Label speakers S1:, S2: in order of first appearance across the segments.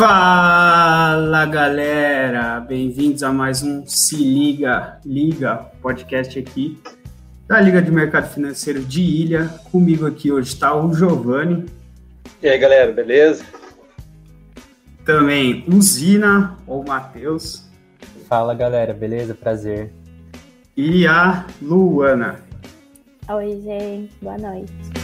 S1: Fala galera, bem-vindos a mais um Se Liga Liga podcast aqui da Liga de Mercado Financeiro de Ilha. Comigo aqui hoje está o Giovanni.
S2: E aí galera, beleza?
S1: Também o Zina ou Matheus.
S3: Fala galera, beleza? Prazer.
S1: E a Luana.
S4: Oi, gente, boa noite.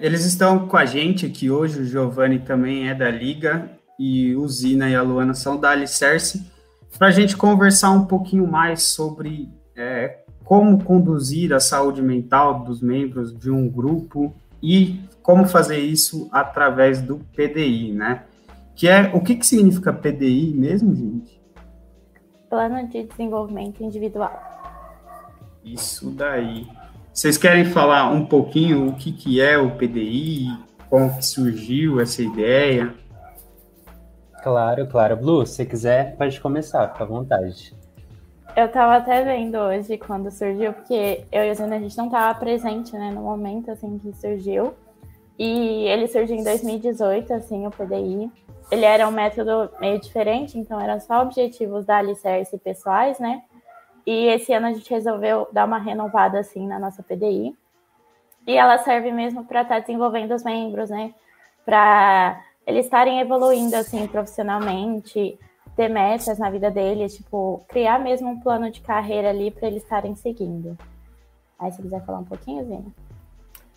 S1: Eles estão com a gente aqui hoje, o Giovanni também é da Liga, e o Zina e a Luana são da Alicerce, para a gente conversar um pouquinho mais sobre é, como conduzir a saúde mental dos membros de um grupo e como fazer isso através do PDI, né? Que é o que, que significa PDI mesmo, gente?
S4: Plano de Desenvolvimento Individual.
S1: Isso daí. Vocês querem falar um pouquinho o que, que é o PDI, como que surgiu essa ideia?
S3: Claro, claro. Blue, se quiser, pode começar, fica à vontade.
S4: Eu tava até vendo hoje quando surgiu, porque eu e a Zena, a gente não tava presente, né, no momento, assim, que surgiu. E ele surgiu em 2018, assim, o PDI. Ele era um método meio diferente, então eram só objetivos da alicerce pessoais, né? E esse ano a gente resolveu dar uma renovada assim na nossa PDI. E ela serve mesmo para estar tá desenvolvendo os membros, né? Para eles estarem evoluindo assim profissionalmente, ter metas na vida deles, tipo, criar mesmo um plano de carreira ali para eles estarem seguindo. Aí se quiser falar um pouquinho, Zina.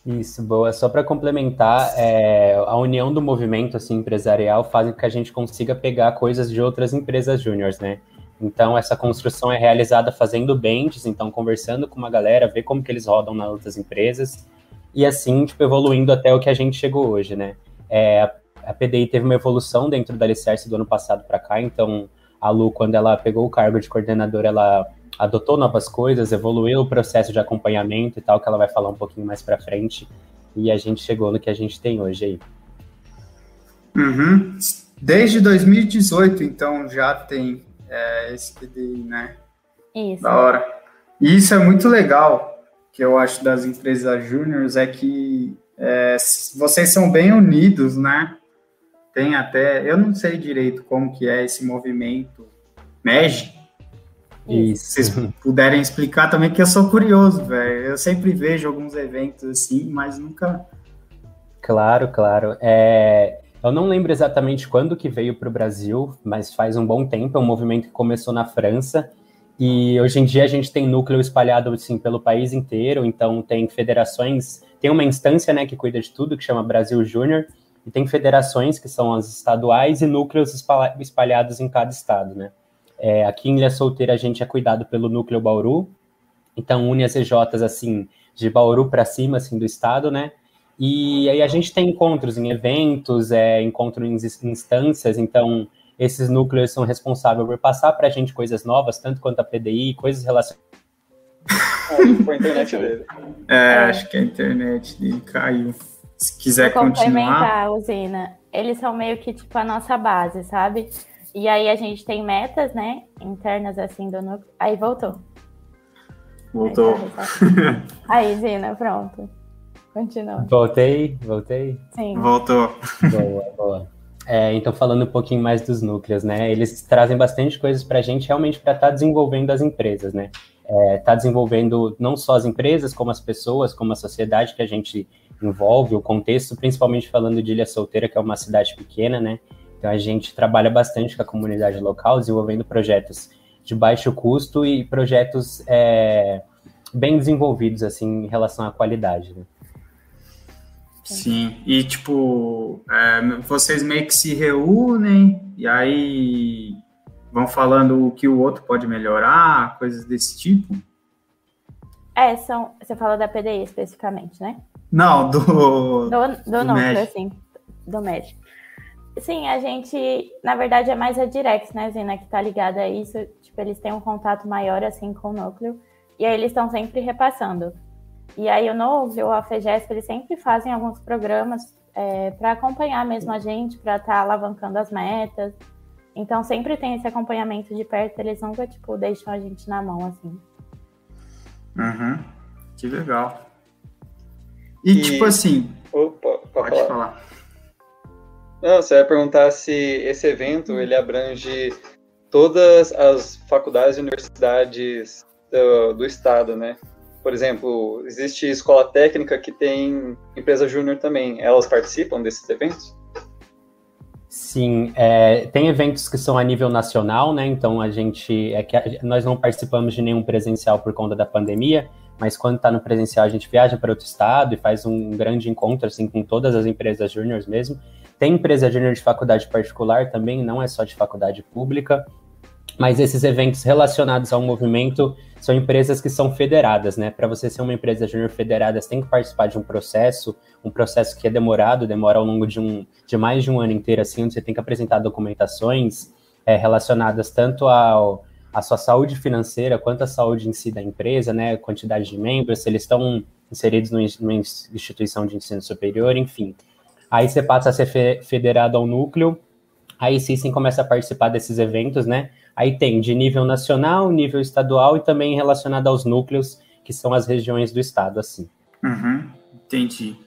S3: Isso, boa. Só para complementar, é, a união do movimento assim, empresarial faz com que a gente consiga pegar coisas de outras empresas júniores, né? Então, essa construção é realizada fazendo benches, então conversando com uma galera, ver como que eles rodam nas outras empresas, e assim, tipo, evoluindo até o que a gente chegou hoje, né? É, a PDI teve uma evolução dentro da Alicerce do ano passado para cá, então a Lu, quando ela pegou o cargo de coordenadora, ela adotou novas coisas, evoluiu o processo de acompanhamento e tal, que ela vai falar um pouquinho mais para frente, e a gente chegou no que a gente tem hoje aí.
S1: Uhum. Desde 2018, então, já tem é, esse PDI, né?
S4: Isso.
S1: Da hora. E isso é muito legal, que eu acho das empresas júniores, é que é, vocês são bem unidos, né? Tem até, eu não sei direito como que é esse movimento MEG. Isso. Se vocês puderem explicar também, que eu sou curioso, velho. Eu sempre vejo alguns eventos assim, mas nunca.
S3: Claro, claro. É, eu não lembro exatamente quando que veio para o Brasil, mas faz um bom tempo. É um movimento que começou na França e hoje em dia a gente tem núcleo espalhado assim pelo país inteiro. Então tem federações, tem uma instância né que cuida de tudo que chama Brasil Júnior e tem federações que são as estaduais e núcleos espalhados em cada estado, né? É, aqui em Ilha Solteira a gente é cuidado pelo núcleo Bauru, então une as EJs assim de Bauru para cima assim do estado, né? E aí a gente tem encontros em eventos, é, encontro em instâncias, então esses núcleos são responsáveis por passar para a gente coisas novas, tanto quanto a PDI, coisas relacionadas.
S2: Foi a internet dele.
S1: É, acho que a internet dele caiu. Se quiser Vou continuar.
S4: a usina. Eles são meio que tipo a nossa base, sabe? E aí a gente tem metas, né? Internas assim do núcleo. Aí voltou.
S1: Voltou.
S4: Aí, Zina, pronto. Continua.
S3: Voltei, voltei.
S4: Sim.
S1: Voltou.
S3: Boa, boa. É, então, falando um pouquinho mais dos núcleos, né? Eles trazem bastante coisas para a gente realmente para estar tá desenvolvendo as empresas, né? É, tá desenvolvendo não só as empresas, como as pessoas, como a sociedade que a gente envolve, o contexto, principalmente falando de Ilha Solteira, que é uma cidade pequena, né? Então a gente trabalha bastante com a comunidade local, desenvolvendo projetos de baixo custo e projetos é, bem desenvolvidos, assim, em relação à qualidade, né?
S1: Sim, e tipo, é, vocês meio que se reúnem e aí vão falando o que o outro pode melhorar, coisas desse tipo?
S4: É, são, você fala da PDI especificamente, né?
S1: Não, do.
S4: Do, do, do núcleo, assim, do médico. Sim, a gente, na verdade, é mais a Direx, né, Zina, que tá ligada a isso. Tipo, eles têm um contato maior, assim, com o núcleo. E aí eles estão sempre repassando. E aí o Núcleo, a FEGESP, eles sempre fazem alguns programas é, para acompanhar mesmo a gente, para estar tá alavancando as metas. Então sempre tem esse acompanhamento de perto, eles nunca, tipo, deixam a gente na mão, assim.
S1: Uhum. Que legal. E, e... tipo assim.
S2: Opa, pode, falar. falar. Não, você vai perguntar se esse evento ele abrange todas as faculdades e universidades do, do estado, né? Por exemplo, existe escola técnica que tem empresa júnior também. Elas participam desses eventos?
S3: Sim, é, tem eventos que são a nível nacional, né? Então a gente é que a, nós não participamos de nenhum presencial por conta da pandemia, mas quando está no presencial a gente viaja para outro estado e faz um grande encontro assim com todas as empresas júniores mesmo. Tem empresa júnior de faculdade particular também, não é só de faculdade pública. Mas esses eventos relacionados ao movimento são empresas que são federadas, né? Para você ser uma empresa júnior federada, você tem que participar de um processo, um processo que é demorado, demora ao longo de, um, de mais de um ano inteiro, assim, onde você tem que apresentar documentações é, relacionadas tanto ao, à sua saúde financeira quanto à saúde em si da empresa, né? Quantidade de membros, se eles estão inseridos numa instituição de ensino superior, enfim. Aí você passa a ser fe federado ao núcleo, aí sim, sim começa a participar desses eventos, né? Aí tem de nível nacional, nível estadual e também relacionado aos núcleos, que são as regiões do estado, assim.
S1: Uhum, entendi.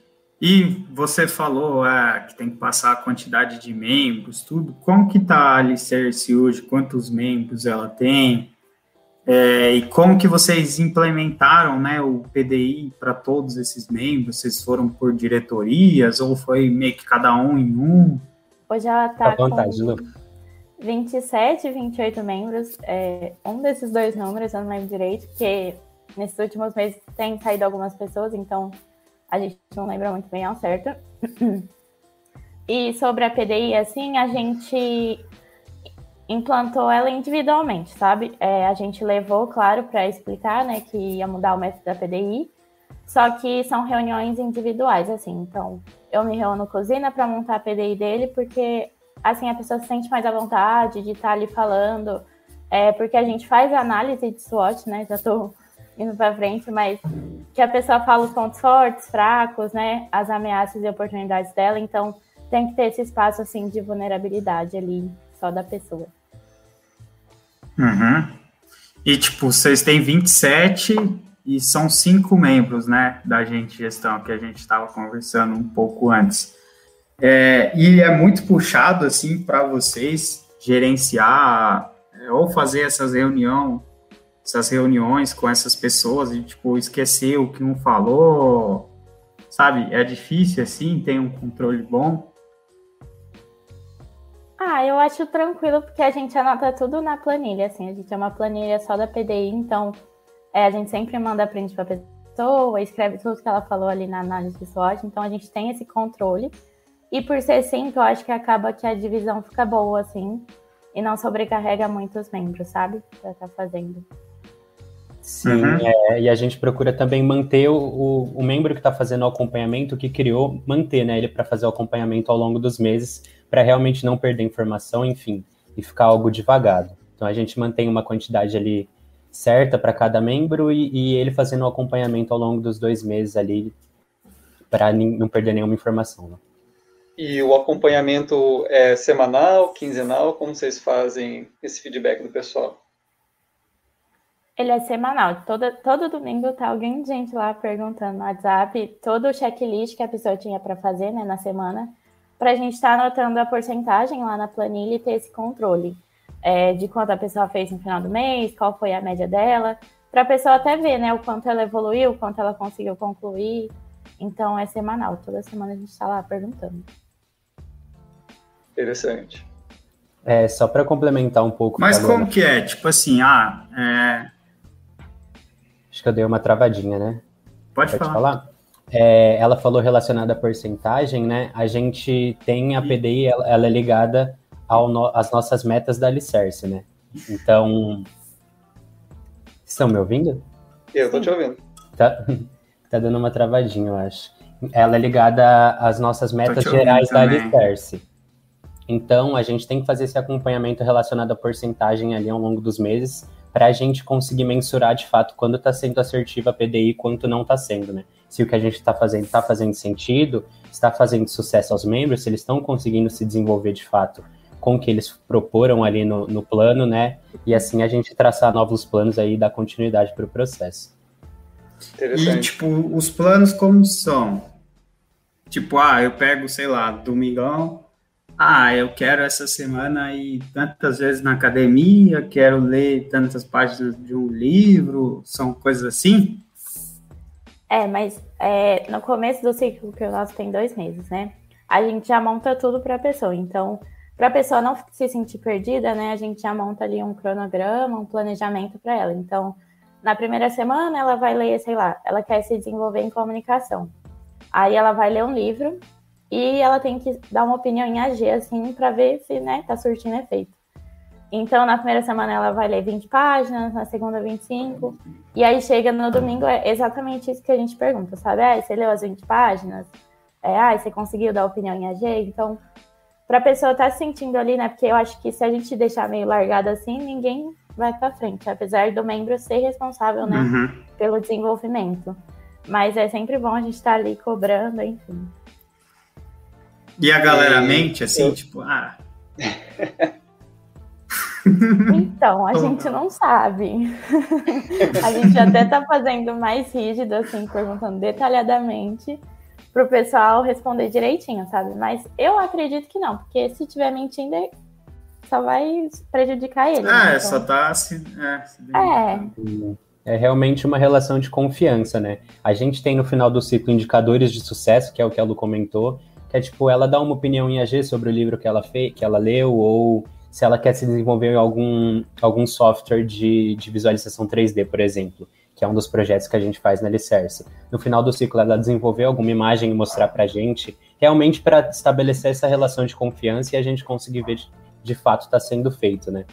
S1: E você falou é, que tem que passar a quantidade de membros, tudo. Como que está a Alicerce hoje? Quantos membros ela tem? É, e como que vocês implementaram né, o PDI para todos esses membros? Vocês foram por diretorias ou foi meio que cada um em um?
S4: Hoje ela está com... Vontade, 27, 28 membros. É, um desses dois números, eu não lembro direito, porque nesses últimos meses tem saído algumas pessoas, então a gente não lembra muito bem ao certo. E sobre a PDI, assim, a gente implantou ela individualmente, sabe? É, a gente levou, claro, para explicar, né, que ia mudar o método da PDI, só que são reuniões individuais, assim. Então, eu me reúno Zina para montar a PDI dele, porque assim, a pessoa se sente mais à vontade de estar ali falando, é, porque a gente faz análise de SWOT, né? Já estou indo para frente, mas que a pessoa fala os pontos fortes, fracos, né? As ameaças e oportunidades dela, então tem que ter esse espaço assim de vulnerabilidade ali só da pessoa.
S1: Uhum. E tipo, vocês têm 27 e são cinco membros, né, da gente gestão que a gente estava conversando um pouco antes. É, e é muito puxado assim para vocês gerenciar é, ou fazer essas reunião, essas reuniões com essas pessoas e tipo esquecer o que um falou, sabe? É difícil assim, tem um controle bom.
S4: Ah, eu acho tranquilo porque a gente anota tudo na planilha, assim, a gente é uma planilha só da PDI, então é, a gente sempre manda print para a pessoa, escreve tudo que ela falou ali na análise de SWOT, então a gente tem esse controle. E por ser cinco, eu acho que acaba que a divisão fica boa, assim, e não sobrecarrega muito os membros, sabe? Pra estar tá fazendo.
S3: Sim, uhum. é, e a gente procura também manter o, o, o membro que está fazendo o acompanhamento, que criou, manter né, ele para fazer o acompanhamento ao longo dos meses, para realmente não perder informação, enfim, e ficar algo devagado. Então a gente mantém uma quantidade ali certa para cada membro e, e, ele fazendo o acompanhamento ao longo dos dois meses ali, para não perder nenhuma informação. Né?
S2: E o acompanhamento é semanal, quinzenal? Como vocês fazem esse feedback do pessoal?
S4: Ele é semanal. Todo, todo domingo tá alguém de gente lá perguntando no WhatsApp todo o checklist que a pessoa tinha para fazer né, na semana, para a gente estar tá anotando a porcentagem lá na planilha e ter esse controle é, de quanto a pessoa fez no final do mês, qual foi a média dela, para a pessoa até ver né, o quanto ela evoluiu, o quanto ela conseguiu concluir. Então é semanal. Toda semana a gente está lá perguntando.
S2: Interessante.
S3: É, só para complementar um pouco.
S1: Mas como que é? Tipo assim, ah, é...
S3: Acho que eu dei uma travadinha, né?
S1: Pode, Pode falar. falar?
S3: É, ela falou relacionada à porcentagem, né? A gente tem a PDI, ela, ela é ligada no, às nossas metas da Alicerce, né? Então. Estão me ouvindo?
S2: Eu tô te ouvindo.
S3: Tá, tá dando uma travadinha, eu acho. Ela é ligada às nossas metas gerais da Alicerce. Então, a gente tem que fazer esse acompanhamento relacionado à porcentagem ali ao longo dos meses, para a gente conseguir mensurar de fato quando está sendo assertiva a PDI e quanto não está sendo, né? Se o que a gente está fazendo está fazendo sentido, está fazendo sucesso aos membros, se eles estão conseguindo se desenvolver de fato com o que eles proporam ali no, no plano, né? E assim a gente traçar novos planos aí e dar continuidade para o processo.
S1: E, tipo, os planos como são? Tipo, ah, eu pego, sei lá, domingão, ah, eu quero essa semana ir tantas vezes na academia, quero ler tantas páginas de um livro, são coisas assim?
S4: É, mas é, no começo do ciclo, que o nosso tem dois meses, né? A gente já monta tudo para a pessoa. Então, para a pessoa não se sentir perdida, né? A gente já monta ali um cronograma, um planejamento para ela. Então, na primeira semana, ela vai ler, sei lá, ela quer se desenvolver em comunicação. Aí ela vai ler um livro e ela tem que dar uma opinião em AG, assim, para ver se, né, tá surtindo efeito. Então, na primeira semana ela vai ler 20 páginas, na segunda 25, e aí chega no domingo, é exatamente isso que a gente pergunta, sabe? Ah, você leu as 20 páginas? É, ah, você conseguiu dar opinião em AG? Então, para a pessoa estar tá se sentindo ali, né? Porque eu acho que se a gente deixar meio largado assim, ninguém vai para frente, apesar do membro ser responsável, né, uhum. pelo desenvolvimento. Mas é sempre bom a gente estar tá ali cobrando, enfim.
S1: E a galera mente assim, eu... tipo, ah.
S4: Então, a gente não sabe. a gente até tá fazendo mais rígido, assim, perguntando detalhadamente para o pessoal responder direitinho, sabe? Mas eu acredito que não, porque se tiver mentindo, só vai prejudicar ele.
S1: Ah, né? então... só tá se. É, se
S3: é. é realmente uma relação de confiança, né? A gente tem no final do ciclo indicadores de sucesso, que é o que a Lu comentou, que é tipo, ela dá uma opinião em AG sobre o livro que ela fez, que ela leu, ou se ela quer se desenvolver em algum, algum software de, de visualização 3D, por exemplo, que é um dos projetos que a gente faz na Alicerce. No final do ciclo, ela desenvolver alguma imagem e mostrar para a gente, realmente para estabelecer essa relação de confiança e a gente conseguir ver de, de fato está sendo feito, né?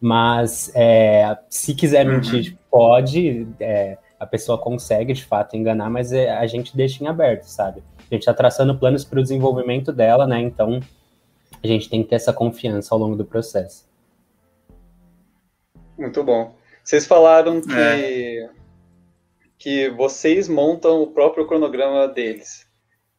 S3: Mas é, se quiser uhum. mentir, pode, é, a pessoa consegue de fato enganar, mas é, a gente deixa em aberto, sabe? A gente está traçando planos para o desenvolvimento dela, né? Então a gente tem que ter essa confiança ao longo do processo.
S2: Muito bom. Vocês falaram que, é. que vocês montam o próprio cronograma deles.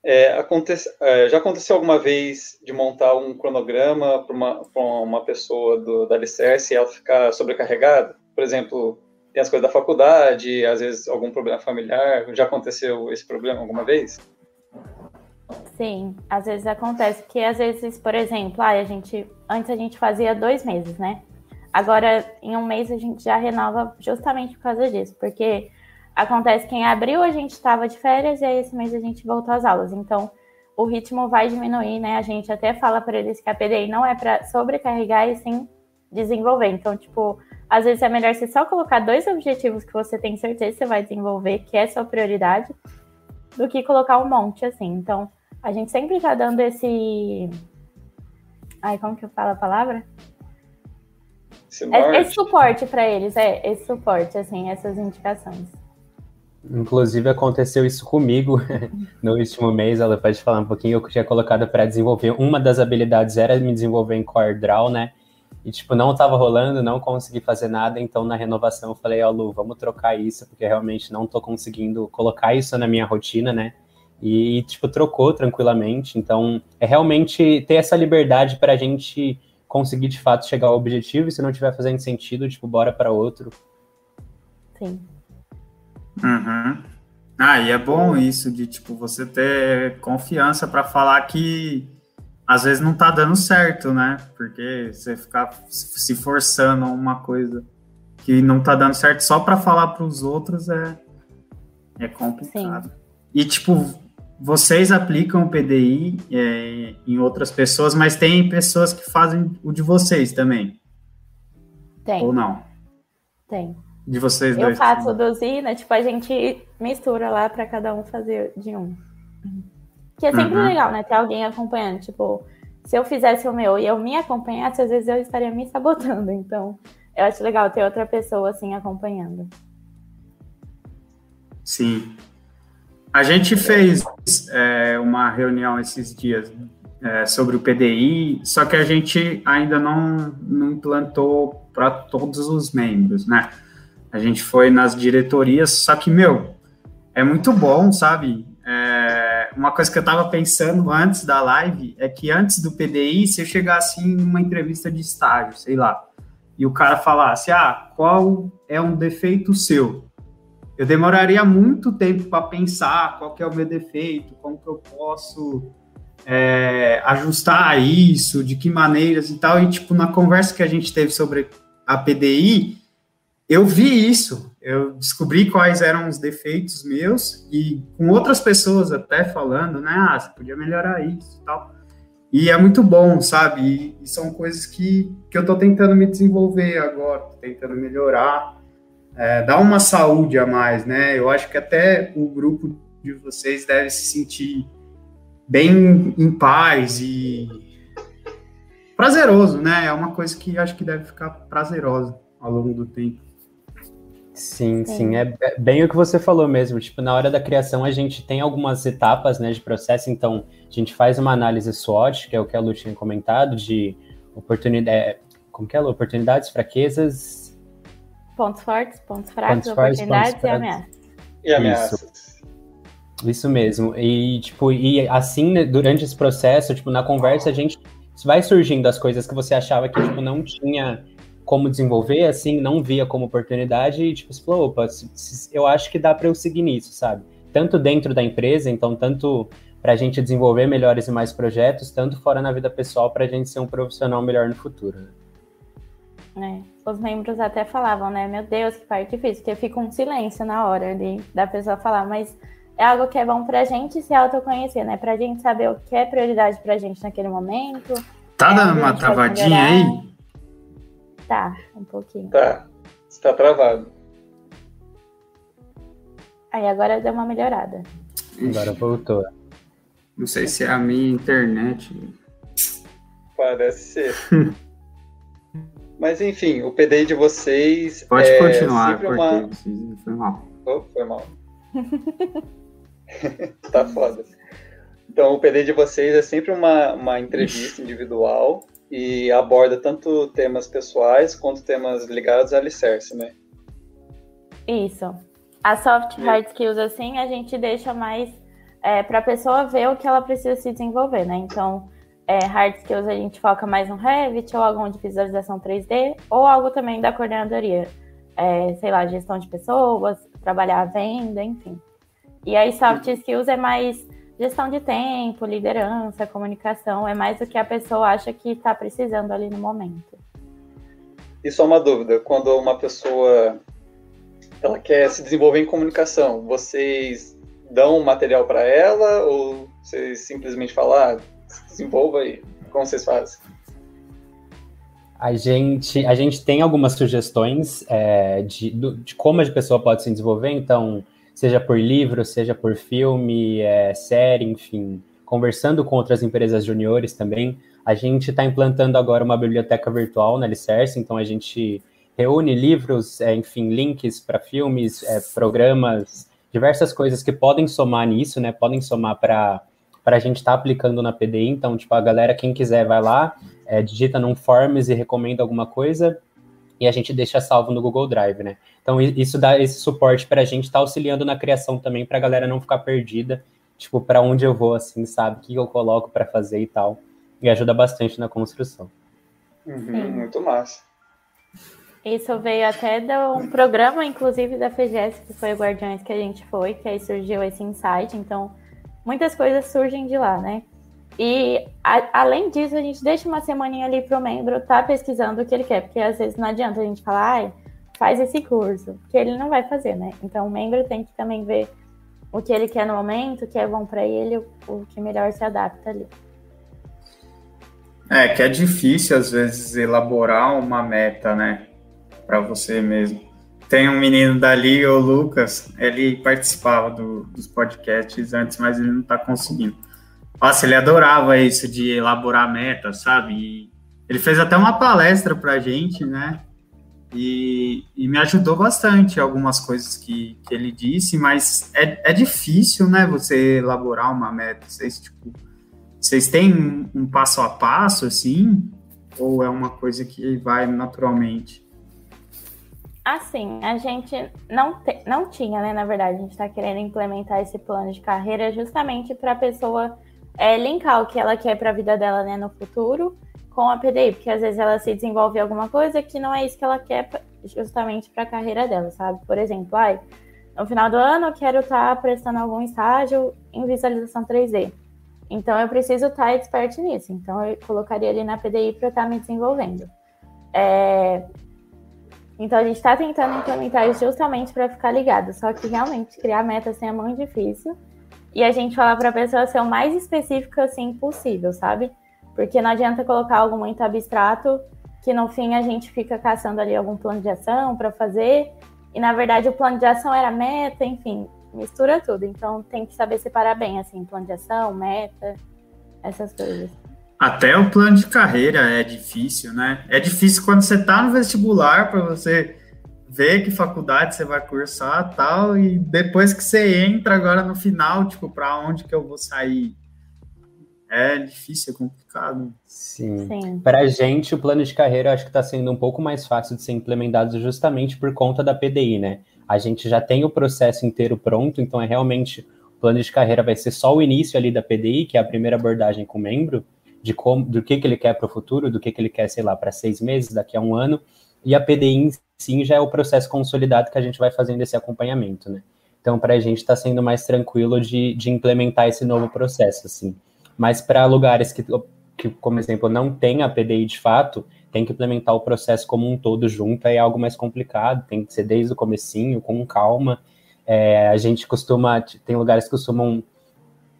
S2: É, acontece, é, já aconteceu alguma vez de montar um cronograma para uma, uma pessoa do, da Alicerce e ela ficar sobrecarregada? Por exemplo, tem as coisas da faculdade, às vezes algum problema familiar. Já aconteceu esse problema alguma vez?
S4: Sim, às vezes acontece que às vezes, por exemplo, ah, a gente antes a gente fazia dois meses, né? Agora em um mês a gente já renova justamente por causa disso, porque acontece que em abril a gente estava de férias e aí esse mês a gente voltou às aulas. Então o ritmo vai diminuir, né? A gente até fala para eles que a PDI não é para sobrecarregar e sim desenvolver. Então, tipo, às vezes é melhor você só colocar dois objetivos que você tem certeza que você vai desenvolver, que é sua prioridade, do que colocar um monte assim. Então, a gente sempre está dando esse. Ai, como que eu falo a palavra? Esse, é, esse suporte para eles, é, esse suporte, assim, essas indicações.
S3: Inclusive aconteceu isso comigo no último mês. Ela pode falar um pouquinho. Eu tinha colocado para desenvolver uma das habilidades era me desenvolver em Core Draw, né? E tipo não estava rolando, não consegui fazer nada. Então na renovação eu falei, ó, oh, Lu, vamos trocar isso porque realmente não estou conseguindo colocar isso na minha rotina, né? E, tipo, trocou tranquilamente. Então, é realmente ter essa liberdade para a gente conseguir, de fato, chegar ao objetivo e se não tiver fazendo sentido, tipo, bora para outro.
S4: Sim.
S1: Uhum. Ah, e é bom isso de, tipo, você ter confiança para falar que às vezes não tá dando certo, né? Porque você ficar se forçando uma coisa que não tá dando certo só para falar para os outros é, é complicado. Sim. E, tipo, vocês aplicam o PDI é, em outras pessoas, mas tem pessoas que fazem o de vocês também?
S4: Tem.
S1: Ou não?
S4: Tem.
S1: De vocês
S4: Eu
S1: dois?
S4: Eu faço do Zina, tipo, a gente mistura lá para cada um fazer de um. Que é sempre uhum. legal, né? Ter alguém acompanhando. Tipo, se eu fizesse o meu e eu me acompanhasse, às vezes eu estaria me sabotando. Então, eu acho legal ter outra pessoa assim acompanhando.
S1: Sim. A gente fez é, uma reunião esses dias é, sobre o PDI, só que a gente ainda não, não implantou para todos os membros, né? A gente foi nas diretorias, só que, meu, é muito bom, sabe? É, uma coisa que eu estava pensando antes da live é que antes do PDI, se eu chegasse em uma entrevista de estágio, sei lá, e o cara falasse, ah, qual é um defeito seu? Eu demoraria muito tempo para pensar qual é o meu defeito, como que eu posso é, ajustar isso, de que maneiras e tal. E, tipo, na conversa que a gente teve sobre a PDI, eu vi isso, eu descobri quais eram os defeitos meus e com outras pessoas até falando, né, ah, você podia melhorar isso e tal. E é muito bom, sabe? E, e são coisas que, que eu tô tentando me desenvolver agora, tentando melhorar, é, dar uma saúde a mais, né? Eu acho que até o grupo de vocês deve se sentir bem em paz e prazeroso, né? É uma coisa que acho que deve ficar prazerosa ao longo do tempo.
S3: Sim, sim, é bem o que você falou mesmo. Tipo, na hora da criação a gente tem algumas etapas, né, de processo. Então, a gente faz uma análise SWOT, que é o que a Lu tinha comentado, de oportunidade, é, como que é, Lu? oportunidades, fraquezas,
S4: pontos fortes, pontos fracos, pontos oportunidades pontos e ameaças.
S2: E ameaças.
S3: Isso. Isso mesmo. E tipo, e assim, né, durante esse processo, tipo, na conversa a gente vai surgindo as coisas que você achava que tipo não tinha como desenvolver, assim, não via como oportunidade, e tipo, você falou, opa, eu acho que dá para eu seguir nisso, sabe? Tanto dentro da empresa, então, tanto para a gente desenvolver melhores e mais projetos, tanto fora na vida pessoal, para a gente ser um profissional melhor no futuro.
S4: É, os membros até falavam, né? Meu Deus, que parte difícil, porque fica um silêncio na hora ali da pessoa falar, mas é algo que é bom para a gente se autoconhecer, né? Para a gente saber o que é prioridade para a gente naquele momento.
S1: Tá é dando uma travadinha aí?
S4: Tá, um pouquinho.
S2: Tá, está travado.
S4: Aí agora deu uma melhorada.
S3: Agora voltou.
S1: Não sei se é a minha internet.
S2: Parece ser. Mas enfim, o PDI de vocês.
S1: Pode
S2: é
S1: continuar,
S2: sempre uma...
S1: foi mal.
S2: Oh, foi mal. tá foda. Então, o PD de vocês é sempre uma, uma entrevista individual e aborda tanto temas pessoais quanto temas ligados a alicerce, né?
S4: Isso. A soft hard skills, assim, a gente deixa mais é, para a pessoa ver o que ela precisa se desenvolver, né? Então, é, hard skills a gente foca mais no Revit ou algum de visualização 3D ou algo também da coordenadoria. É, sei lá, gestão de pessoas, trabalhar a venda, enfim. E aí, soft skills é mais gestão de tempo, liderança, comunicação, é mais o que a pessoa acha que está precisando ali no momento.
S2: E só uma dúvida, quando uma pessoa ela quer se desenvolver em comunicação, vocês dão material para ela ou vocês simplesmente falam, ah, se desenvolva aí? Como vocês fazem?
S3: A gente, a gente tem algumas sugestões é, de, de como a pessoa pode se desenvolver, então seja por livro, seja por filme, é, série, enfim, conversando com outras empresas juniores também. A gente está implantando agora uma biblioteca virtual na Alicerce, então a gente reúne livros, é, enfim, links para filmes, é, programas, diversas coisas que podem somar nisso, né? Podem somar para para a gente estar tá aplicando na PDI. Então, tipo, a galera, quem quiser, vai lá, é, digita num Forms e recomenda alguma coisa, e a gente deixa salvo no Google Drive, né? Então isso dá esse suporte para a gente estar tá auxiliando na criação também, para a galera não ficar perdida, tipo, para onde eu vou, assim, sabe? O que eu coloco para fazer e tal. E ajuda bastante na construção.
S2: Uhum, muito massa.
S4: Isso veio até de um programa, inclusive, da FGS, que foi o Guardiões que a gente foi, que aí surgiu esse insight. Então, muitas coisas surgem de lá, né? E a, além disso, a gente deixa uma semaninha ali para o membro tá pesquisando o que ele quer, porque às vezes não adianta a gente falar, ai, faz esse curso, que ele não vai fazer, né? Então o membro tem que também ver o que ele quer no momento, o que é bom para ele, o que melhor se adapta ali.
S1: É, que é difícil às vezes elaborar uma meta, né, para você mesmo. Tem um menino dali, o Lucas, ele participava do, dos podcasts antes, mas ele não está conseguindo nossa, ele adorava isso de elaborar metas, sabe? E ele fez até uma palestra pra gente, né? E, e me ajudou bastante algumas coisas que, que ele disse, mas é, é difícil, né? Você elaborar uma meta. Vocês, tipo, vocês têm um passo a passo, assim? Ou é uma coisa que vai naturalmente?
S4: Assim, a gente não, te, não tinha, né? Na verdade, a gente está querendo implementar esse plano de carreira justamente para a pessoa é, linkar o que ela quer para a vida dela né, no futuro com a PDI, porque às vezes ela se desenvolve alguma coisa que não é isso que ela quer justamente para a carreira dela, sabe? Por exemplo, ai, no final do ano eu quero estar tá prestando algum estágio em visualização 3D. Então eu preciso estar tá expert nisso. Então eu colocaria ali na PDI para estar tá me desenvolvendo. É... Então a gente está tentando implementar isso justamente para ficar ligado. Só que realmente criar meta assim é muito difícil. E a gente fala para a pessoa ser o mais específico assim possível, sabe? Porque não adianta colocar algo muito abstrato que no fim a gente fica caçando ali algum plano de ação para fazer. E na verdade o plano de ação era meta, enfim, mistura tudo. Então tem que saber separar bem, assim, plano de ação, meta, essas coisas.
S1: Até o plano de carreira é difícil, né? É difícil quando você está no vestibular para você ver que faculdade você vai cursar tal, e depois que você entra agora no final, tipo, para onde que eu vou sair? É difícil, é complicado.
S3: Sim. Sim. Para a gente, o plano de carreira eu acho que está sendo um pouco mais fácil de ser implementado justamente por conta da PDI, né? A gente já tem o processo inteiro pronto, então é realmente o plano de carreira vai ser só o início ali da PDI, que é a primeira abordagem com o membro, de como, do que, que ele quer para o futuro, do que, que ele quer, sei lá, para seis meses, daqui a um ano, e a PDI em si já é o processo consolidado que a gente vai fazendo esse acompanhamento, né? Então, para a gente está sendo mais tranquilo de, de implementar esse novo processo, assim. Mas para lugares que, que, como exemplo, não tem a PDI de fato, tem que implementar o processo como um todo junto, é algo mais complicado, tem que ser desde o comecinho, com calma. É, a gente costuma, tem lugares que costumam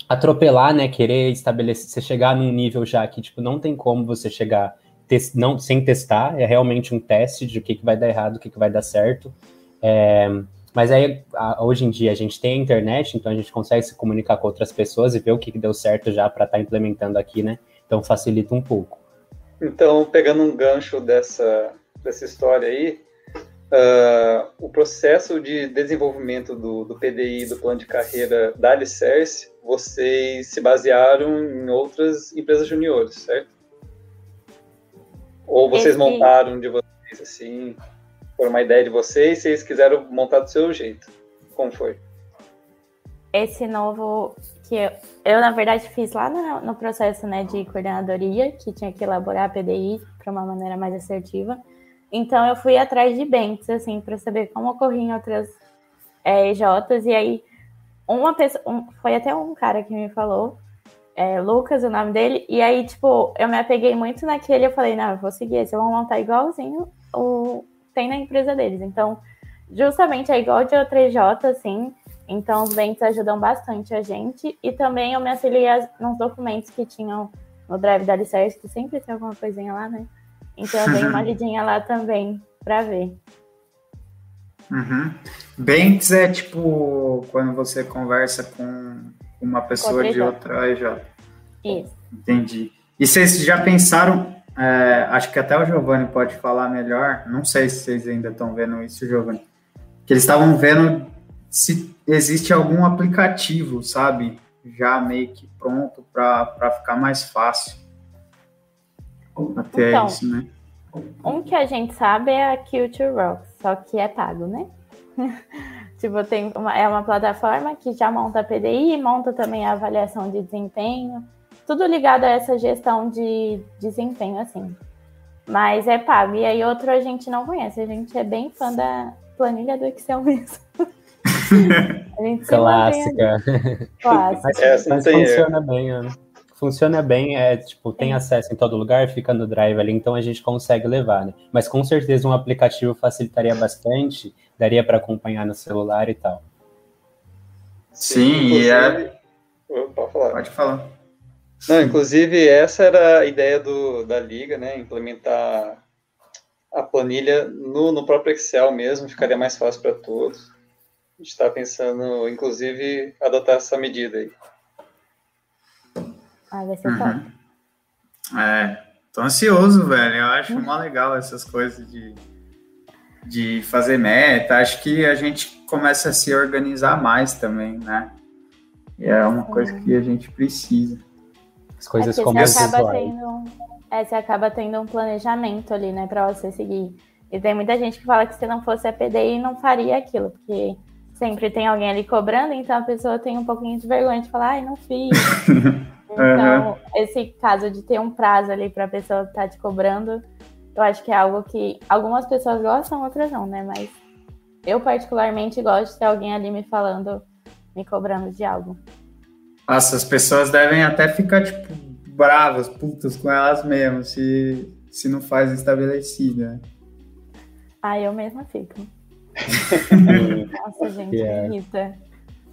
S3: atropelar, né, querer estabelecer, você chegar num nível já que, tipo, não tem como você chegar não, sem testar, é realmente um teste de o que, que vai dar errado, o que, que vai dar certo. É, mas aí, hoje em dia, a gente tem a internet, então a gente consegue se comunicar com outras pessoas e ver o que, que deu certo já para estar tá implementando aqui, né? Então facilita um pouco.
S2: Então, pegando um gancho dessa, dessa história aí, uh, o processo de desenvolvimento do, do PDI, do plano de carreira da Alicerce, vocês se basearam em outras empresas juniores, certo? Ou vocês Esse... montaram de vocês, assim, por uma ideia de vocês, vocês quiseram montar do seu jeito. Como foi?
S4: Esse novo que eu, eu na verdade fiz lá no, no, processo né, de coordenadoria, que tinha que elaborar a PDI para uma maneira mais assertiva. Então eu fui atrás de bens, assim, para saber como ocorriam outras é, EJs, e aí uma pessoa, um, foi até um cara que me falou, é, Lucas, o nome dele, e aí, tipo, eu me apeguei muito naquele, eu falei, não, eu vou seguir esse, eu vou montar igualzinho o, tem na empresa deles. Então, justamente é igual de O3J, assim. Então, os ventos ajudam bastante a gente. E também eu me auxiliei nos documentos que tinham no Drive da Alicerce, que sempre tem alguma coisinha lá, né? Então, eu dei uma lidinha lá também para ver.
S1: Uhum. Banks é tipo quando você conversa com uma pessoa de outra EJ.
S4: Isso.
S1: Entendi. E vocês já pensaram é, acho que até o Giovanni pode falar melhor. Não sei se vocês ainda estão vendo isso, Giovanni. Que eles estavam vendo se existe algum aplicativo, sabe? Já meio que pronto para ficar mais fácil. Até então, isso, né?
S4: Um que a gente sabe é a Culture Rocks, só que é pago, né? tipo, tem uma, é uma plataforma que já monta a PDI, monta também a avaliação de desempenho tudo ligado a essa gestão de desempenho, assim. Mas é pago. E aí outro a gente não conhece. A gente é bem fã da planilha do Excel mesmo.
S3: a gente Clássica.
S4: Clássica.
S3: Mas, é, mas funciona bem, Ana. Funciona bem, é tipo, tem acesso em todo lugar, fica no drive ali, então a gente consegue levar, né? Mas com certeza um aplicativo facilitaria bastante, daria para acompanhar no celular e tal.
S1: Sim, e é.
S2: Pode falar.
S1: Pode falar.
S2: Não, inclusive essa era a ideia do, da liga, né? Implementar a planilha no, no próprio Excel mesmo, ficaria mais fácil para todos. A gente está pensando, inclusive, adotar essa medida aí.
S4: Ah, vai ser uhum.
S1: É, tô ansioso, velho. Eu acho uhum. mó legal essas coisas de, de fazer meta. Acho que a gente começa a se organizar mais também, né? E é uma coisa que a gente precisa.
S3: As coisas é começam
S4: você acaba tendo, é, você acaba tendo um planejamento ali, né, para você seguir. E tem muita gente que fala que se não fosse a PDI não faria aquilo, porque sempre tem alguém ali cobrando, então a pessoa tem um pouquinho de vergonha de falar, ai, não fiz. então, uhum. esse caso de ter um prazo ali para a pessoa estar tá te cobrando, eu acho que é algo que algumas pessoas gostam, outras não, né? Mas eu particularmente gosto de ter alguém ali me falando, me cobrando de algo.
S1: Nossa, as pessoas devem até ficar, tipo, bravas, putas com elas mesmas, se, se não faz estabelecida.
S4: Ah, eu mesma fico. Nossa, gente, yeah. me irrita.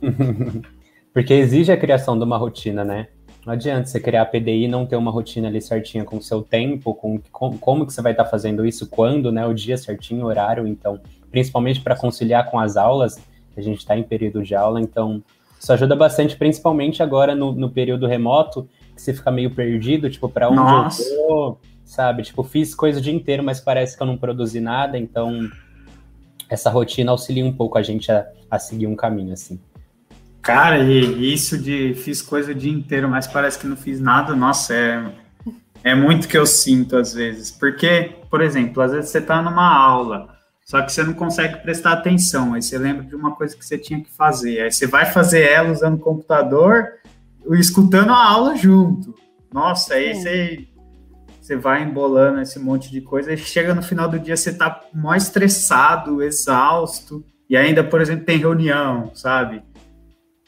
S3: Porque exige a criação de uma rotina, né? Não adianta você criar a PDI e não ter uma rotina ali certinha com o seu tempo, com, com como que você vai estar tá fazendo isso, quando, né? O dia certinho, o horário, então, principalmente para conciliar com as aulas, a gente está em período de aula, então isso ajuda bastante, principalmente agora no, no período remoto, que você fica meio perdido, tipo, para onde Nossa. eu vou, sabe? Tipo, fiz coisa o dia inteiro, mas parece que eu não produzi nada, então essa rotina auxilia um pouco a gente a, a seguir um caminho, assim.
S1: Cara, e isso de fiz coisa o dia inteiro, mas parece que não fiz nada, nossa, é, é muito que eu sinto às vezes. Porque, por exemplo, às vezes você está numa aula, só que você não consegue prestar atenção, aí você lembra de uma coisa que você tinha que fazer, aí você vai fazer ela usando o computador, escutando a aula junto. Nossa, aí você, você vai embolando esse monte de coisa, e chega no final do dia você tá mais estressado, exausto, e ainda, por exemplo, tem reunião, sabe?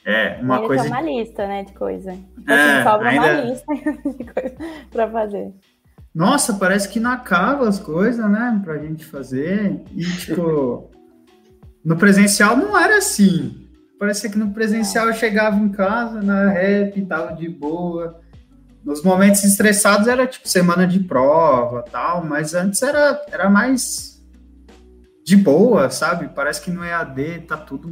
S1: É, uma coisa.
S4: uma lista, né, de coisa. Tipo é, assim, sobra ainda... uma lista de coisa pra fazer.
S1: Nossa, parece que não acaba as coisas, né, pra gente fazer. E, tipo, no presencial não era assim. Parecia que no presencial eu chegava em casa, na rap, tava de boa. Nos momentos estressados era, tipo, semana de prova tal, mas antes era, era mais de boa, sabe? Parece que no EAD tá tudo.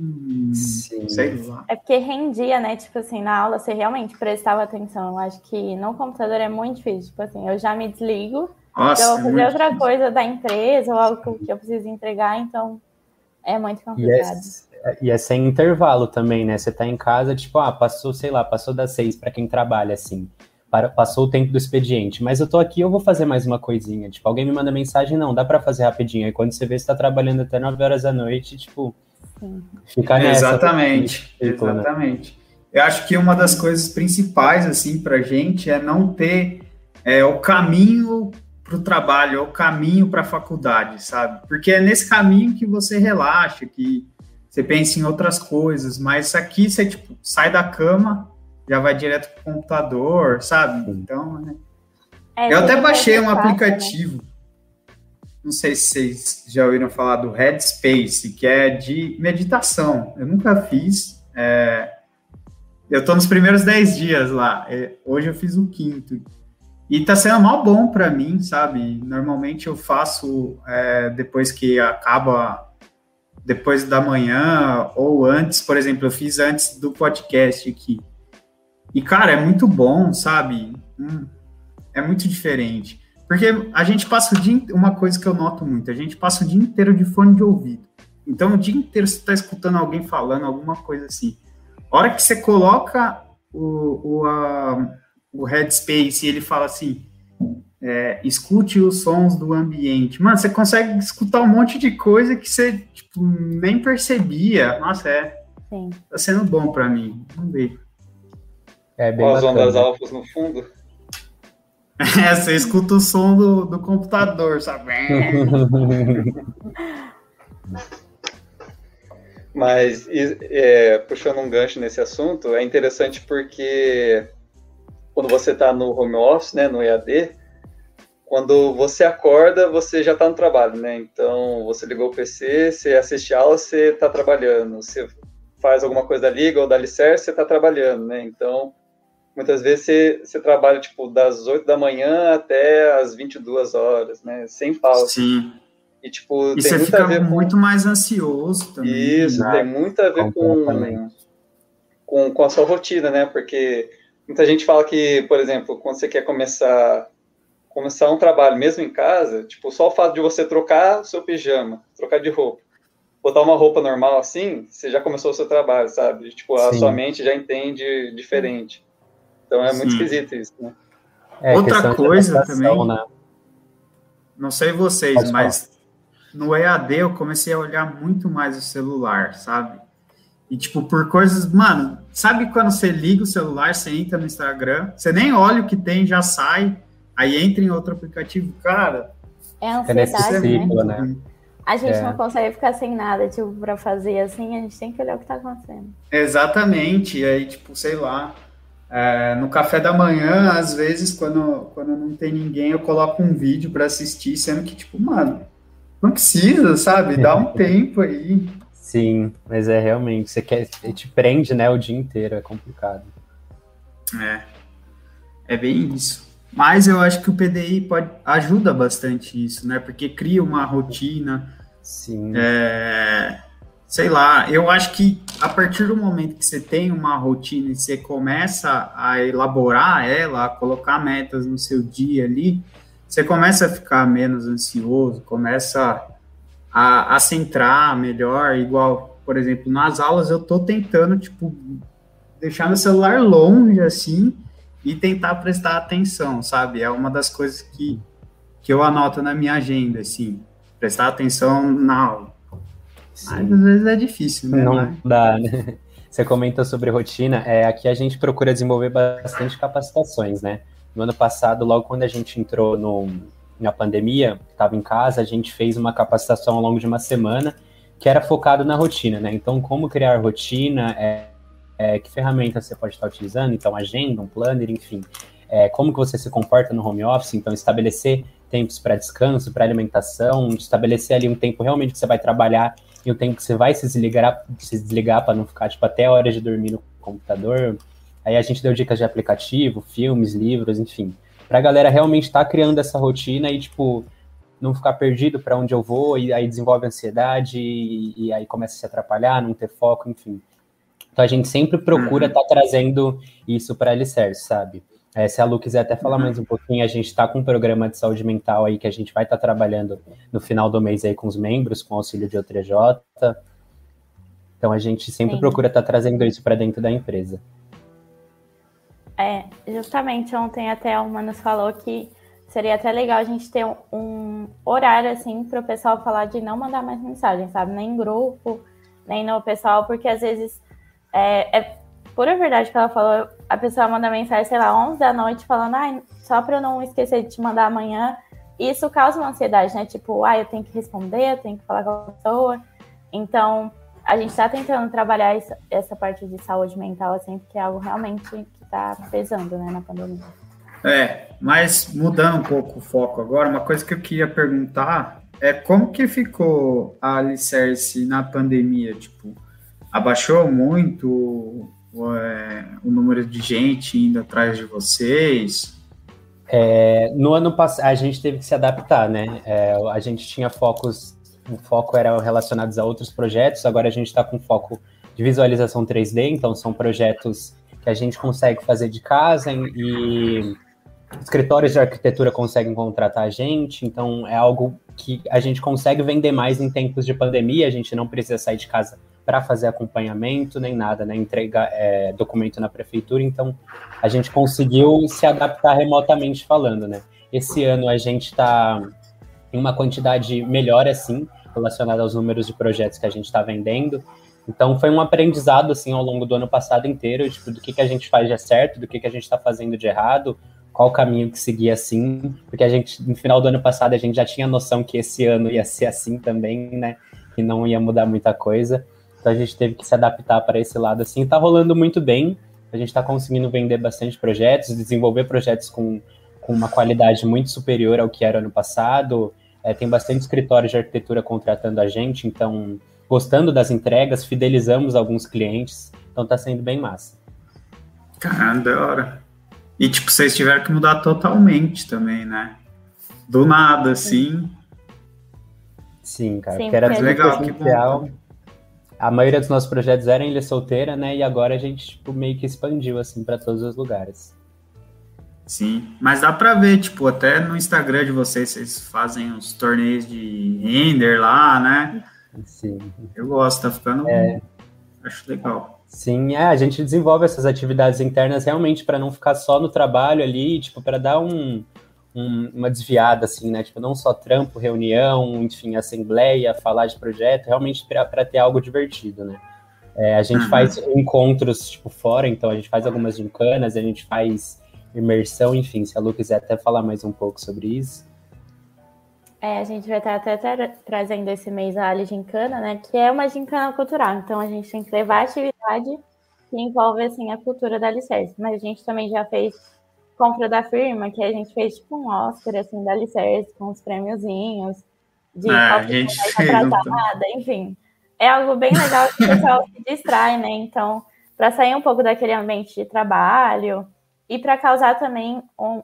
S1: Sim. Sei lá.
S4: É porque rendia, né? Tipo assim, na aula você realmente prestava atenção. Eu acho que no computador é muito difícil. Tipo assim, eu já me desligo, Nossa, eu vou é fazer é outra difícil. coisa da empresa ou algo que eu preciso entregar, então é muito complicado.
S3: E é, e é sem intervalo também, né? Você tá em casa, tipo, ah, passou, sei lá, passou das seis para quem trabalha assim passou o tempo do expediente, mas eu tô aqui, eu vou fazer mais uma coisinha. Tipo, alguém me manda mensagem, não, dá para fazer rapidinho. Aí quando você vê, você tá trabalhando até 9 horas da noite, tipo,
S1: ficar nessa. Exatamente, tipo, exatamente. Né? Eu acho que uma das coisas principais, assim, pra gente é não ter é, o caminho para o trabalho, é o caminho para a faculdade, sabe? Porque é nesse caminho que você relaxa, que você pensa em outras coisas, mas aqui você, tipo, sai da cama, já vai direto pro computador, sabe? Então, né? É, eu até baixei um aplicativo. Né? Não sei se vocês já ouviram falar do Headspace, que é de meditação. Eu nunca fiz. É... Eu tô nos primeiros 10 dias lá. É, hoje eu fiz o quinto. E tá sendo mal bom para mim, sabe? Normalmente eu faço é, depois que acaba depois da manhã ou antes, por exemplo, eu fiz antes do podcast aqui. E, cara, é muito bom, sabe? Hum, é muito diferente. Porque a gente passa o dia. Uma coisa que eu noto muito, a gente passa o dia inteiro de fone de ouvido. Então, o dia inteiro você está escutando alguém falando alguma coisa assim. A hora que você coloca o, o, a, o headspace e ele fala assim: é, escute os sons do ambiente. Mano, você consegue escutar um monte de coisa que você tipo, nem percebia. Nossa, é. Sim. Tá sendo bom para mim. Vamos ver.
S2: É bem Com as bacana. ondas alfas no fundo.
S1: É, você escuta o som do, do computador, sabe?
S2: Mas, é, puxando um gancho nesse assunto, é interessante porque quando você está no home office, né, no EAD, quando você acorda, você já está no trabalho, né? Então, você ligou o PC, você assiste a aula, você está trabalhando. Você faz alguma coisa, liga ou dá licença, você está trabalhando, né? Então, muitas vezes você, você trabalha, tipo, das 8 da manhã até as 22 horas, né? Sem pausa.
S1: Sim.
S2: E, tipo,
S1: e tem você muito fica a ver muito com... mais ansioso também.
S2: Isso, né? tem muito a ver com, com, com a sua rotina, né? Porque muita gente fala que, por exemplo, quando você quer começar começar um trabalho mesmo em casa, tipo, só o fato de você trocar o seu pijama, trocar de roupa, botar uma roupa normal assim, você já começou o seu trabalho, sabe? Tipo, a Sim. sua mente já entende diferente. Então é muito Sim. esquisito isso, né? É,
S1: Outra coisa também, né? não sei vocês, Pode mas falar. no EAD eu comecei a olhar muito mais o celular, sabe? E, tipo, por coisas. Mano, sabe quando você liga o celular, você entra no Instagram, você nem olha o que tem, já sai, aí entra em outro aplicativo, cara.
S4: É ansiedade, é nesse ciclo,
S3: né?
S4: A gente é. não consegue ficar sem nada, tipo, pra fazer assim, a gente tem que olhar o que tá acontecendo.
S1: Exatamente, e aí, tipo, sei lá, é, no café da manhã, às vezes, quando, quando não tem ninguém, eu coloco um vídeo para assistir, sendo que, tipo, mano, não precisa, sabe? Dá um tempo aí.
S3: Sim, mas é realmente, você quer, te prende, né, o dia inteiro, é complicado.
S1: É, é bem isso. Mas eu acho que o PDI pode, ajuda bastante isso, né? Porque cria uma rotina.
S3: Sim.
S1: É, sei lá, eu acho que a partir do momento que você tem uma rotina e você começa a elaborar ela, a colocar metas no seu dia ali, você começa a ficar menos ansioso, começa a, a centrar melhor, igual, por exemplo, nas aulas eu tô tentando, tipo, deixar meu celular longe, assim, e tentar prestar atenção, sabe? É uma das coisas que, que eu anoto na minha agenda, assim, prestar atenção na aula mas às vezes é difícil, né?
S3: Não dá, né? Você comenta sobre rotina, é, aqui a gente procura desenvolver bastante capacitações, né? No ano passado, logo quando a gente entrou no, na pandemia, estava em casa, a gente fez uma capacitação ao longo de uma semana que era focado na rotina, né? Então, como criar rotina, é, é, que ferramenta você pode estar utilizando, então agenda, um planner, enfim, é, como que você se comporta no home office, então estabelecer tempos para descanso, para alimentação, estabelecer ali um tempo realmente que você vai trabalhar e o tempo que você vai se desligar, se desligar para não ficar tipo até horas de dormir no computador. Aí a gente deu dicas de aplicativo, filmes, livros, enfim, para a galera realmente estar tá criando essa rotina e tipo não ficar perdido para onde eu vou e aí desenvolve ansiedade e, e, aí começa a se atrapalhar, não ter foco, enfim. Então a gente sempre procura estar uhum. tá trazendo isso para alicerce, sabe? É, se a Lu quiser até falar uhum. mais um pouquinho, a gente está com um programa de saúde mental aí que a gente vai estar tá trabalhando no final do mês aí com os membros, com auxílio de OTJ. Então a gente sempre Sim. procura estar tá trazendo isso para dentro da empresa.
S4: É, justamente ontem até o Manos falou que seria até legal a gente ter um, um horário assim para o pessoal falar de não mandar mais mensagem, sabe? Nem em grupo, nem no pessoal, porque às vezes é, é pura verdade que ela falou, a pessoa manda mensagem, sei lá, 11 da noite, falando, ah, só para eu não esquecer de te mandar amanhã. Isso causa uma ansiedade, né? Tipo, ah, eu tenho que responder, eu tenho que falar com a pessoa. Então, a gente está tentando trabalhar essa, essa parte de saúde mental, assim, porque é algo realmente que está pesando, né, na pandemia.
S1: É, mas mudando um pouco o foco agora, uma coisa que eu queria perguntar é como que ficou a Alicerce na pandemia? Tipo, abaixou muito? O número de gente indo atrás de vocês?
S3: É, no ano passado, a gente teve que se adaptar, né? É, a gente tinha focos, o foco era relacionados a outros projetos, agora a gente está com foco de visualização 3D, então são projetos que a gente consegue fazer de casa e escritórios de arquitetura conseguem contratar a gente, então é algo que a gente consegue vender mais em tempos de pandemia, a gente não precisa sair de casa para fazer acompanhamento nem nada, né? Entregar é, documento na prefeitura, então a gente conseguiu se adaptar remotamente falando, né? Esse ano a gente está em uma quantidade melhor, assim, relacionada aos números de projetos que a gente está vendendo. Então foi um aprendizado, assim, ao longo do ano passado inteiro, tipo, do que, que a gente faz de certo, do que, que a gente está fazendo de errado, qual o caminho que seguir assim, porque a gente, no final do ano passado, a gente já tinha noção que esse ano ia ser assim também, né? Que não ia mudar muita coisa. Então a gente teve que se adaptar para esse lado assim. Está rolando muito bem. A gente está conseguindo vender bastante projetos, desenvolver projetos com, com uma qualidade muito superior ao que era ano passado. É, tem bastante escritórios de arquitetura contratando a gente, então gostando das entregas, fidelizamos alguns clientes, então está sendo bem massa.
S1: Caramba, da hora. E tipo, vocês tiveram que mudar totalmente também, né? Do nada, assim.
S3: Sim, cara. Sim, que era legal, que bom a maioria dos nossos projetos era em Ilha Solteira, né? E agora a gente tipo, meio que expandiu assim para todos os lugares.
S1: Sim, mas dá para ver, tipo, até no Instagram de vocês, vocês fazem os torneios de render lá, né?
S3: Sim.
S1: Eu gosto, tá ficando. É... Acho legal.
S3: Sim, é, a gente desenvolve essas atividades internas realmente para não ficar só no trabalho ali, tipo, para dar um, um, uma desviada, assim, né? Tipo, não só trampo, reunião, enfim, assembleia, falar de projeto, realmente para ter algo divertido, né? É, a gente uhum. faz encontros, tipo, fora, então a gente faz algumas gincanas, a gente faz imersão, enfim, se a Lu quiser até falar mais um pouco sobre isso.
S4: É, a gente vai estar até tra trazendo esse mês a Ali Gincana, né? Que é uma gincana cultural. Então a gente tem que levar atividade que envolve assim a cultura da Alicerce. Mas a gente também já fez compra da firma, que a gente fez tipo um Oscar assim da Alicerce com os prêmiozinhos de
S1: ah, a gente fez,
S4: atrasada, enfim. É algo bem legal que o pessoal se distrai, né? Então, para sair um pouco daquele ambiente de trabalho e para causar também um,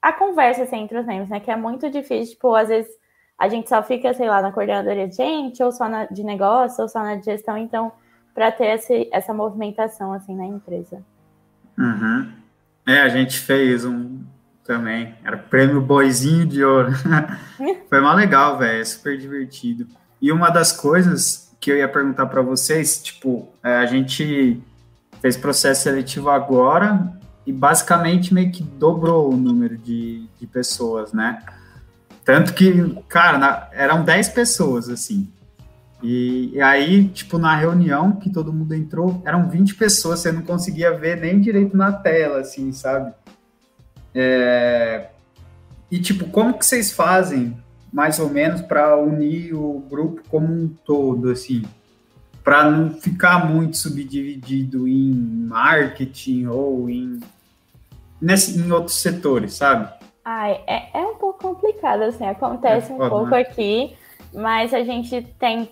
S4: a conversa assim, entre os membros, né? Que é muito difícil, tipo, às vezes a gente só fica, sei lá, na coordenadoria de gente, ou só na, de negócio, ou só na gestão, então, para ter esse, essa movimentação assim na empresa.
S1: Uhum. É, a gente fez um também. Era prêmio Boizinho de Ouro. Foi mal legal, velho. É super divertido. E uma das coisas que eu ia perguntar para vocês, tipo, é, a gente fez processo seletivo agora e basicamente meio que dobrou o número de, de pessoas, né? Tanto que, cara, na, eram 10 pessoas, assim. E, e, aí, tipo, na reunião que todo mundo entrou, eram 20 pessoas, você não conseguia ver nem direito na tela, assim, sabe? É... E, tipo, como que vocês fazem, mais ou menos, para unir o grupo como um todo, assim? Para não ficar muito subdividido em marketing ou em, nesse, em outros setores, sabe?
S4: Ai, é, é um pouco complicado, assim, acontece é um pouco né? aqui, mas a gente tem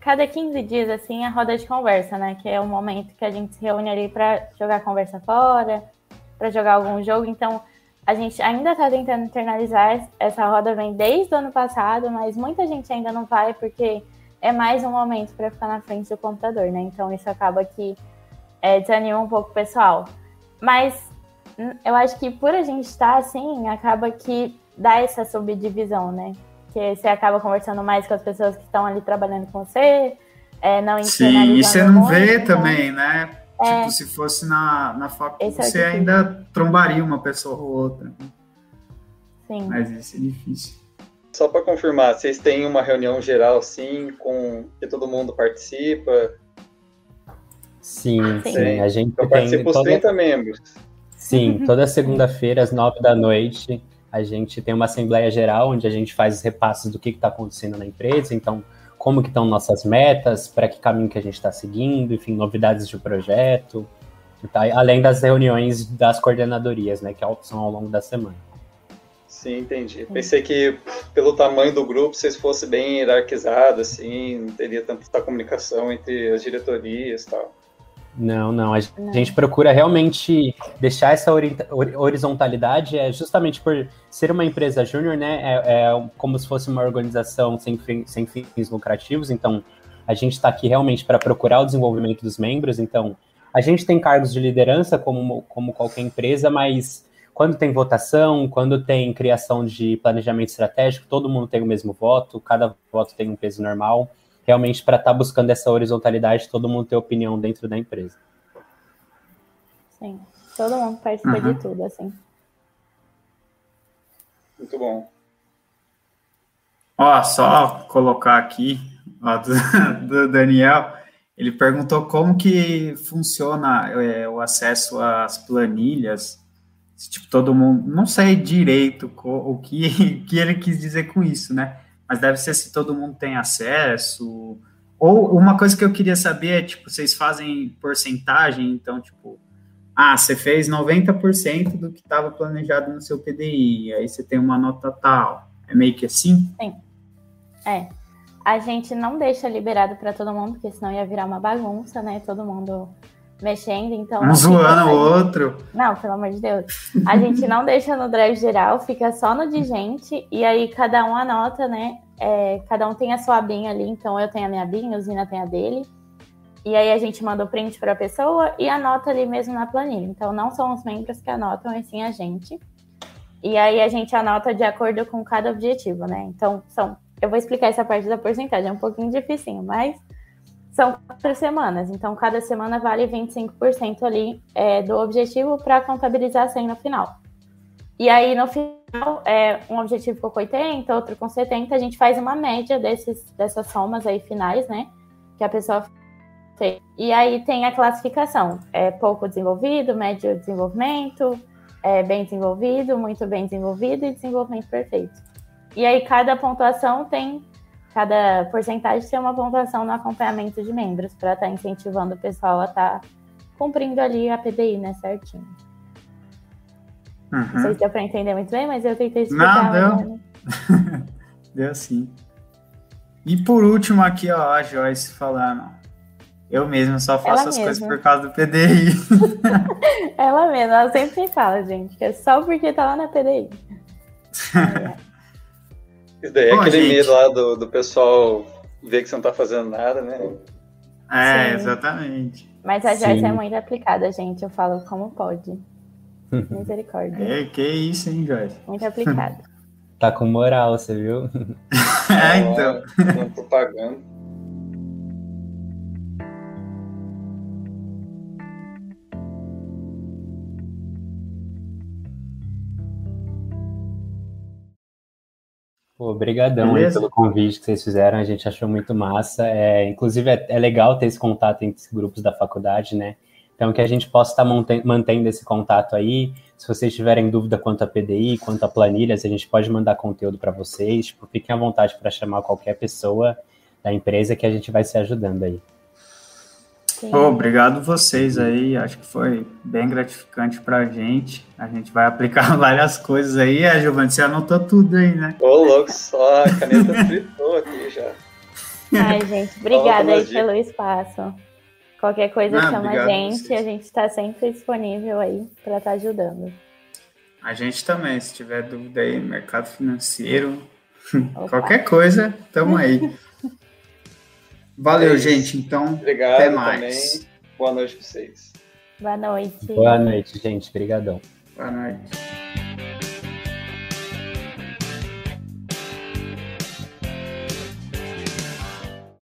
S4: cada 15 dias, assim, a roda de conversa, né? Que é o momento que a gente se reúne ali para jogar conversa fora, para jogar algum jogo. Então, a gente ainda está tentando internalizar. Essa roda vem desde o ano passado, mas muita gente ainda não vai porque é mais um momento para ficar na frente do computador, né? Então, isso acaba que é, desanima um pouco o pessoal. Mas hum, eu acho que por a gente estar assim, acaba que dá essa subdivisão, né? Que você acaba conversando mais com as pessoas que estão ali trabalhando com você, é, não
S1: Sim, e você não muito, vê então, também, né? É, tipo, se fosse na, na faculdade, é você ainda trombaria uma pessoa ou outra.
S4: Sim.
S1: Mas isso é difícil.
S2: Só para confirmar, vocês têm uma reunião geral, sim, com que todo mundo participa?
S3: Sim, sim. sim. A gente
S2: Eu tem participo toda... os 30 membros.
S3: Sim, toda segunda-feira, às 9 da noite, a gente tem uma assembleia geral onde a gente faz os repasses do que está acontecendo na empresa, então como que estão nossas metas, para que caminho que a gente está seguindo, enfim, novidades de projeto, tá? além das reuniões das coordenadorias, né, que são ao longo da semana.
S2: Sim, entendi. Pensei que pelo tamanho do grupo vocês fossem bem hierarquizados, assim, não teria tanta comunicação entre as diretorias e tal.
S3: Não, não. A gente procura realmente deixar essa horizontalidade, é justamente por ser uma empresa júnior, né? É, é, como se fosse uma organização sem, fim, sem fins lucrativos. Então, a gente está aqui realmente para procurar o desenvolvimento dos membros. Então, a gente tem cargos de liderança, como, como qualquer empresa, mas quando tem votação, quando tem criação de planejamento estratégico, todo mundo tem o mesmo voto, cada voto tem um peso normal realmente para estar tá buscando essa horizontalidade, todo mundo ter opinião dentro da empresa.
S4: Sim, todo mundo participa uhum. de tudo, assim.
S2: Muito bom.
S1: Ó, só colocar aqui, ó, do, do Daniel, ele perguntou como que funciona é, o acesso às planilhas. Tipo, todo mundo, não sei direito o, o que, que ele quis dizer com isso, né? Mas deve ser se todo mundo tem acesso. Ou uma coisa que eu queria saber é, tipo, vocês fazem porcentagem, então, tipo, ah, você fez 90% do que estava planejado no seu PDI, aí você tem uma nota tal. É meio que assim?
S4: Sim. É. A gente não deixa liberado para todo mundo, porque senão ia virar uma bagunça, né? Todo mundo mexendo, então.
S1: Um zoando o outro.
S4: Não, pelo amor de Deus. A gente não deixa no drive geral, fica só no de gente, e aí cada um anota, né? É, cada um tem a sua abinha ali, então eu tenho a minha abinha, o Zina tem a dele. E aí a gente manda o print para a pessoa e anota ali mesmo na planilha. Então não são os membros que anotam, e sim a gente. E aí a gente anota de acordo com cada objetivo, né? Então são. Eu vou explicar essa parte da porcentagem, é um pouquinho dificinho, mas são quatro semanas, então cada semana vale 25% ali é, do objetivo para contabilizar 100 no final. E aí no final, é, um objetivo ficou com 80, outro com 70, a gente faz uma média desses, dessas somas aí finais, né? Que a pessoa fez. E aí tem a classificação: é pouco desenvolvido, médio desenvolvimento, é bem desenvolvido, muito bem desenvolvido e desenvolvimento perfeito. E aí cada pontuação tem, cada porcentagem tem uma pontuação no acompanhamento de membros, para estar tá incentivando o pessoal a estar tá cumprindo ali a PDI, né, certinho. Uhum. Não sei se deu para entender muito bem, mas eu tentei explicar.
S1: Não, deu. deu sim. E por último aqui, ó, a Joyce falando. Eu mesma só faço ela as mesma. coisas por causa do PDI.
S4: ela mesma, ela sempre fala, gente, que é só porque tá lá na PDI.
S2: Isso daí é Bom, aquele gente... medo lá do, do pessoal ver que você não tá fazendo nada, né?
S1: É, Sim. exatamente.
S4: Mas a Joyce é muito aplicada, gente. Eu falo como pode. Misericórdia.
S1: É, que isso, hein, Joyce?
S4: Muito aplicada.
S3: tá com moral, você viu?
S1: é, então.
S2: propaganda.
S3: Obrigadão aí pelo convite que vocês fizeram, a gente achou muito massa. É, inclusive, é, é, legal ter esse contato entre os grupos da faculdade, né? Então, que a gente possa estar mantendo esse contato aí. Se vocês tiverem dúvida quanto a PDI, quanto a planilhas, a gente pode mandar conteúdo para vocês. Tipo, fiquem à vontade para chamar qualquer pessoa da empresa que a gente vai se ajudando aí.
S1: Oh, obrigado vocês aí, acho que foi bem gratificante para a gente. A gente vai aplicar várias coisas aí. A Giovanni, você anotou tudo aí, né?
S2: Ô, louco, só a caneta fritou aqui já.
S4: Ai, gente, obrigada aí pelo espaço. Qualquer coisa Não, chama a gente, a, a gente está sempre disponível aí para estar tá ajudando.
S1: A gente também, se tiver dúvida aí, mercado financeiro, Opa. qualquer coisa, estamos aí. Valeu, é gente. Então,
S2: Obrigado até mais. Também. Boa noite para vocês.
S4: Boa noite.
S3: Boa noite, gente. Obrigadão.
S1: Boa noite.